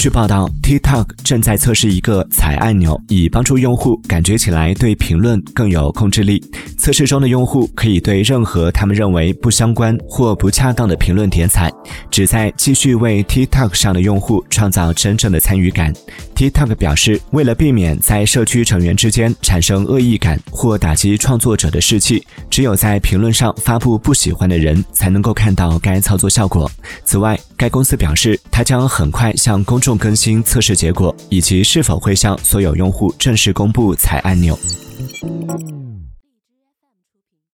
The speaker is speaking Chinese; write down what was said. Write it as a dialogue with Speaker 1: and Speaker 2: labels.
Speaker 1: 据报道，TikTok 正在测试一个踩按钮，以帮助用户感觉起来对评论更有控制力。测试中的用户可以对任何他们认为不相关或不恰当的评论点踩，旨在继续为 TikTok 上的用户创造真正的参与感。TikTok 表示，为了避免在社区成员之间产生恶意感或打击创作者的士气，只有在评论上发布不喜欢的人才能够看到该操作效果。此外，该公司表示，它将很快向公众更新测试结果，以及是否会向所有用户正式公布踩按钮。